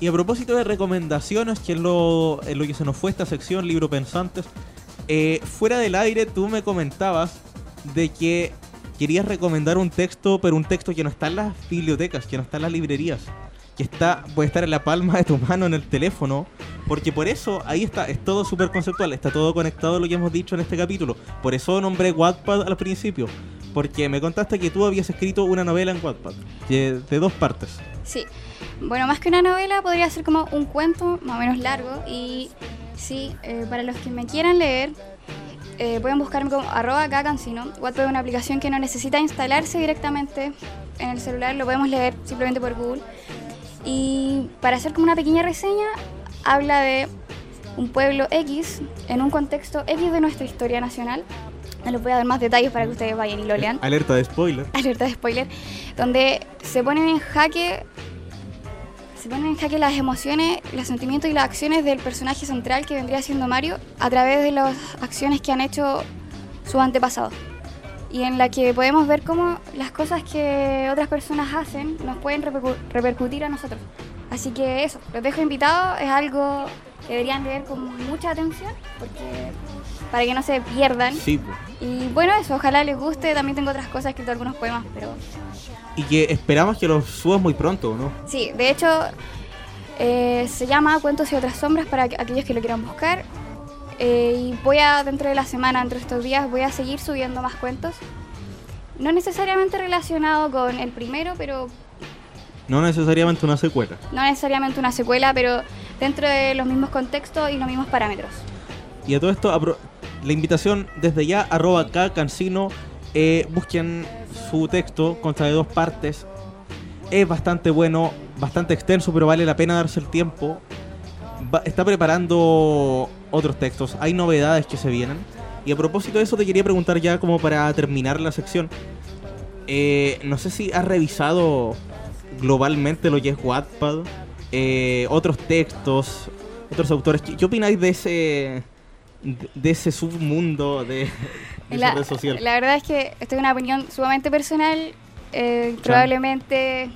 Y a propósito de recomendaciones, que es lo, lo que se nos fue esta sección, Libro Pensantes, eh, fuera del aire tú me comentabas de que querías recomendar un texto, pero un texto que no está en las bibliotecas, que no está en las librerías, que está puede estar en la palma de tu mano en el teléfono, porque por eso ahí está, es todo súper conceptual, está todo conectado a lo que hemos dicho en este capítulo. Por eso nombré Wattpad al principio, porque me contaste que tú habías escrito una novela en Wattpad, que- de dos partes. Sí. Bueno, más que una novela, podría ser como un cuento más o menos largo. Y sí, eh, para los que me quieran leer, eh, pueden buscarme como arroba cacancino. Wattpad es una aplicación que no necesita instalarse directamente en el celular, lo podemos leer simplemente por Google. Y para hacer como una pequeña reseña, habla de un pueblo X en un contexto X de nuestra historia nacional. No les voy a dar más detalles para que ustedes vayan y lo lean Alerta de spoiler. alerta de spoiler, donde se ponen en jaque se ponen en jaque las emociones, los sentimientos y las acciones del personaje central que vendría siendo Mario a través de las acciones que han hecho sus antepasados. Y en la que podemos ver cómo las cosas que otras personas hacen nos pueden repercu- repercutir a nosotros. Así que eso, los dejo invitados, es algo que deberían leer con mucha atención, porque para que no se pierdan. Sí. Y bueno, eso, ojalá les guste. También tengo otras cosas, escrito algunos poemas, pero Y que esperamos que los subas muy pronto, ¿no? sí, de hecho, eh, se llama Cuentos y otras sombras para que- aquellos que lo quieran buscar. Eh, y voy a, dentro de la semana, dentro de estos días, voy a seguir subiendo más cuentos. No necesariamente relacionado con el primero, pero No necesariamente una secuela. no necesariamente una secuela, pero dentro de los mismos contextos y los mismos parámetros. Y a todo esto, la invitación desde ya, arroba acá, cancino, eh, busquen su texto, consta de dos partes. Es bastante bueno, bastante extenso, pero vale la pena darse el tiempo. Está preparando otros textos, hay novedades que se vienen. Y a propósito de eso, te quería preguntar ya como para terminar la sección. Eh, no sé si has revisado globalmente lo que es Wattpad, eh, otros textos, otros autores. ¿Qué, qué opináis de ese de, ese submundo de, de La, red social? la verdad es que esto es una opinión sumamente personal. eh, probablemente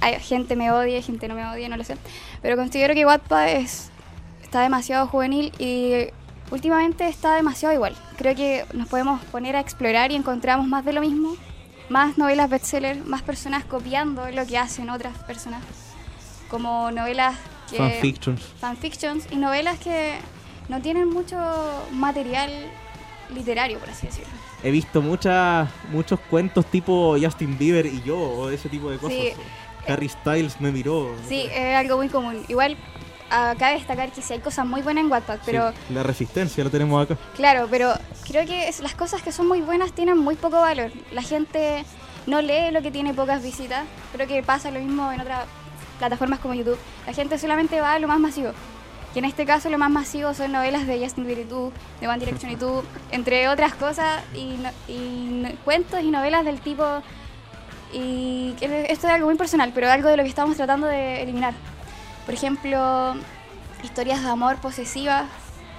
hay, gente me odie, gente no me odie, no lo sé. Pero considero que Wattpad es, está demasiado juvenil y últimamente está demasiado igual. Creo que nos podemos poner a explorar y encontramos más de lo mismo. Más novelas bestseller, más personas copiando lo que hacen otras personas. Como novelas que Fanfictions. fanfictions y novelas que no tienen mucho material literario, por así decirlo. He visto muchas muchos cuentos tipo Justin Bieber y yo, o ese tipo de cosas. Sí. Harry Styles me miró. Sí, es algo muy común. Igual, cabe destacar que sí hay cosas muy buenas en Wattpad, Sí, pero la resistencia la tenemos acá. claro, pero creo que es- las cosas que son muy buenas tienen muy poco valor. La gente no lee lo que tiene pocas visitas. Creo que pasa lo mismo en otras plataformas como YouTube. La gente solamente va a lo más masivo. Y en este caso lo más masivo son novelas de Justin Bieber y tú, de One Direction y tú, entre otras cosas, y, y cuentos y novelas del tipo... Y que esto es algo muy personal, pero algo de lo que estamos tratando de eliminar. Por ejemplo, historias de amor posesivas,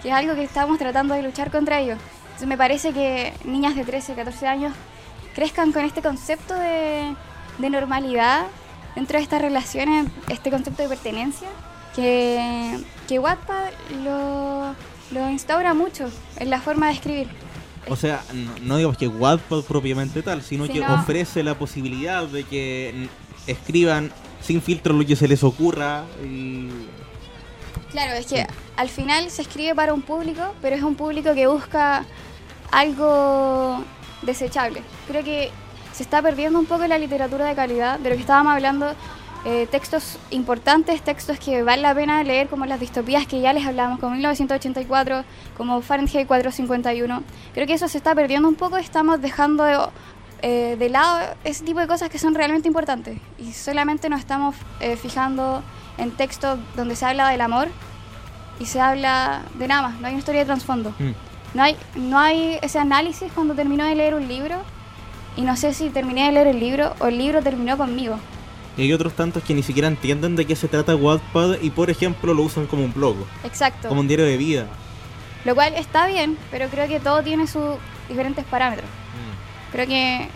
que es algo que estamos tratando de luchar contra ello. Entonces me parece que niñas de 13, 14 años crezcan con este concepto de, de normalidad dentro de estas relaciones, este concepto de pertenencia, que, que Wattpad lo, lo instaura mucho en la forma de escribir. O sea, no, no digamos que Wattpad propiamente tal, sino que ofrece la posibilidad de que escriban sin filtro lo que se les ocurra y Claro, es que al final se escribe para un público, pero es un público que busca algo desechable. Creo que se está perdiendo un poco la literatura de calidad, de lo que estábamos hablando, eh, textos importantes, textos que vale la pena leer, como las distopías que ya les hablamos, como 1984, como Fahrenheit 451. Creo que eso se está perdiendo un poco, estamos dejando de, eh, de lado ese tipo de cosas que son realmente importantes y solamente nos estamos eh, fijando en textos donde se habla del amor y se habla de nada más, no hay una historia de trasfondo. Mm. No hay, no hay ese análisis cuando termino de leer un libro y no sé si terminé de leer el libro o el libro terminó conmigo. Y hay otros tantos que ni siquiera entienden de qué se trata Wattpad y por ejemplo lo usan como un blog, Exacto. como un diario de vida. Lo cual está bien, pero creo que todo tiene sus diferentes parámetros. Mm. Creo que,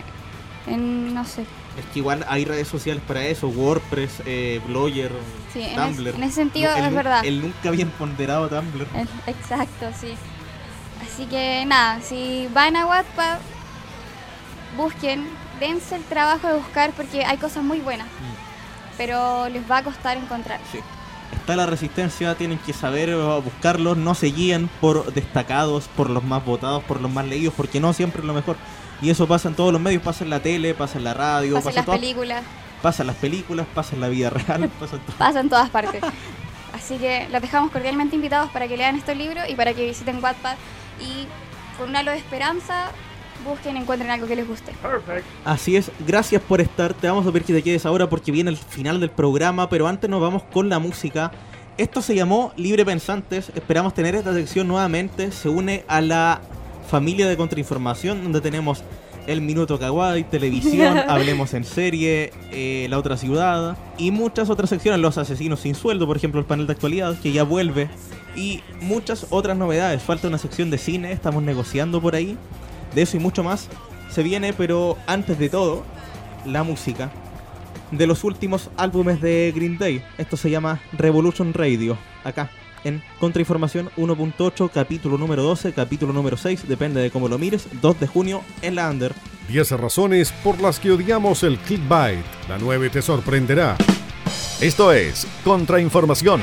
en, no sé, Es que igual hay redes sociales para eso, WordPress, eh, Blogger, Sí, en, Tumblr. es- en ese sentido el es verdad. El nunca bien ponderado Tumblr. Exacto, sí. Así que nada, si van a Wattpad, busquen, dense el trabajo de buscar porque hay cosas muy buenas, pero les va a costar encontrar. Sí. Está la resistencia, tienen que saber eh, buscarlos, no se guíen por destacados, por los más votados, por los más leídos, porque no siempre es lo mejor. Y eso pasa en todos los medios, pasa en la tele, pasa en la radio, pasa, en las todas- películas, pasa en las películas, pasa en la vida real, pasa en todo. pasa en todas partes. Así que los dejamos cordialmente invitados para que lean estos libros y para que visiten Wattpad y con un halo de esperanza busquen, encuentren algo que les guste. Así es, gracias por estar. Te vamos a pedir que te quedes ahora porque viene el final del programa, pero antes nos vamos con la música. Esto se llamó Libre Pensantes. Esperamos tener esta sección nuevamente. Se une a la familia de Contrainformación, donde tenemos El Minuto Kawaii, Televisión, Hablemos en Serie, eh, La Otra Ciudad y muchas otras secciones. Los Asesinos Sin Sueldo, por ejemplo, el panel de actualidad, que ya vuelve. Y muchas otras novedades. Falta una sección de cine, estamos negociando por ahí. De eso y mucho más se viene, pero antes de todo, la música de los últimos álbumes de Green Day. Esto se llama Revolution Radio, acá en Contrainformación 1.8, capítulo número 12, capítulo número 6, depende de cómo lo mires, 2 de junio en la Under. 10 razones por las que odiamos el clickbait. La 9 te sorprenderá. Esto es Contrainformación.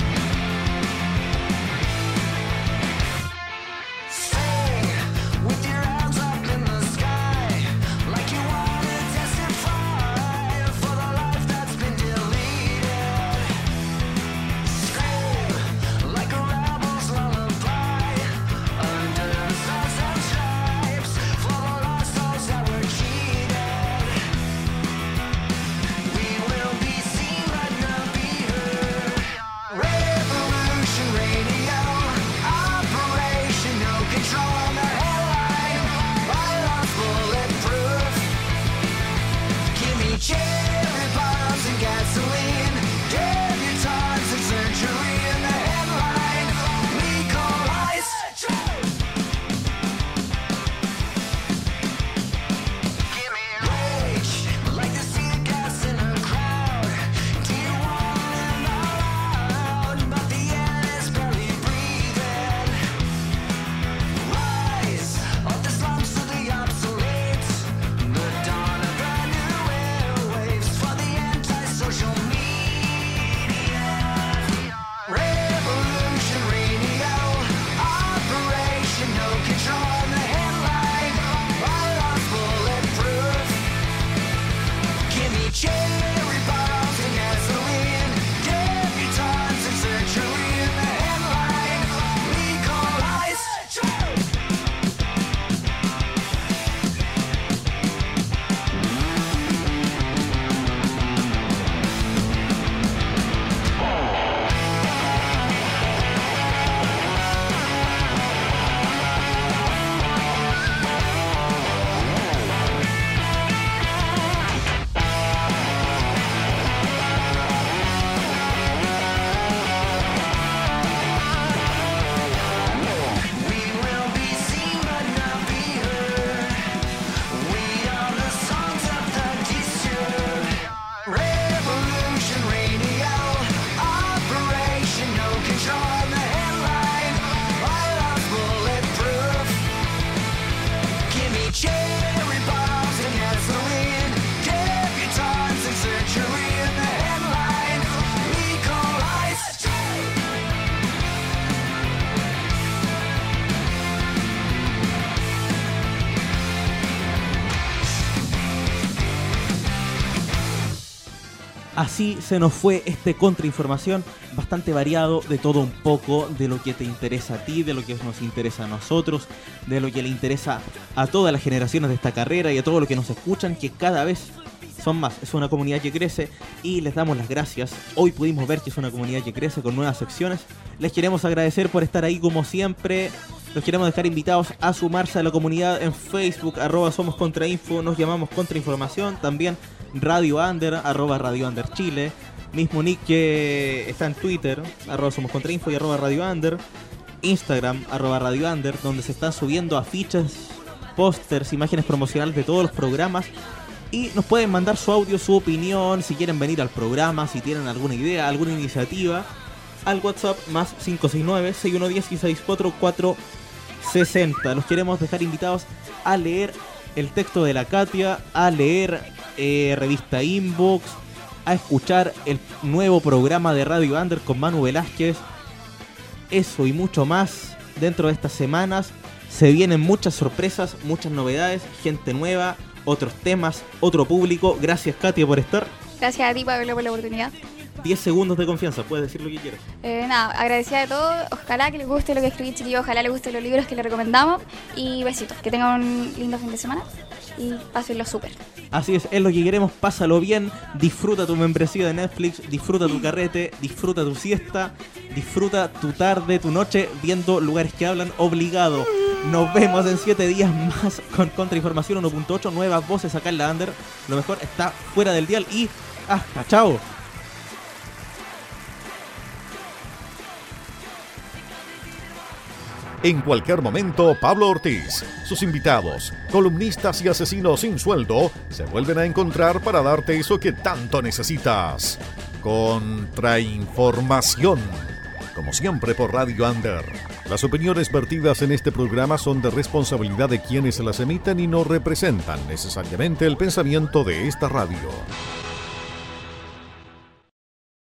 share. Así se nos fue este contrainformación bastante variado, de todo un poco, de lo que te interesa a ti, de lo que nos interesa a nosotros, de lo que le interesa a todas las generaciones de esta carrera y a todos los que nos escuchan, que cada vez son más. Es una comunidad que crece y les damos las gracias. Hoy pudimos ver que es una comunidad que crece con nuevas secciones. Les queremos agradecer por estar ahí como siempre. Los queremos dejar invitados a sumarse a la comunidad en Facebook, arroba somos contrainfo, nos llamamos contrainformación, también Radio Under, arroba Radio Under Chile, mismo nick que está en Twitter, arroba somos contrainfo y arroba Radio Under, Instagram, arroba Radio Under, donde se están subiendo afiches, pósters, imágenes promocionales de todos los programas. Y nos pueden mandar su audio, su opinión, si quieren venir al programa, si tienen alguna idea, alguna iniciativa, al WhatsApp más 569-6110-64460. Los queremos dejar invitados a leer el texto de la Katia, a leer eh, revista Inbox, a escuchar el nuevo programa de Radio Under con Manu Velázquez. Eso y mucho más dentro de estas semanas. Se vienen muchas sorpresas, muchas novedades, gente nueva, otros temas, otro público. Gracias Katia por estar. Gracias a ti, Pablo, por la oportunidad. 10 segundos de confianza, puedes decir lo que quieras. Eh, nada, agradecida de todo. Ojalá que les guste lo que escribí, chiquillos. Ojalá les gusten los libros que les recomendamos. Y besitos. Que tengan un lindo fin de semana. Y pásenlo súper. Así es, es lo que queremos, pásalo bien, disfruta tu membresía de Netflix, disfruta tu carrete, disfruta tu siesta, disfruta tu tarde, tu noche viendo lugares que hablan obligado. Nos vemos en 7 días más con Contrainformación 1.8, nuevas voces acá en la Under. Lo mejor está fuera del dial y hasta chao. En cualquier momento, Pablo Ortiz, sus invitados, columnistas y asesinos sin sueldo, se vuelven a encontrar para darte eso que tanto necesitas. Contrainformación. Como siempre por Radio Under. Las opiniones vertidas en este programa son de responsabilidad de quienes las emiten y no representan necesariamente el pensamiento de esta radio.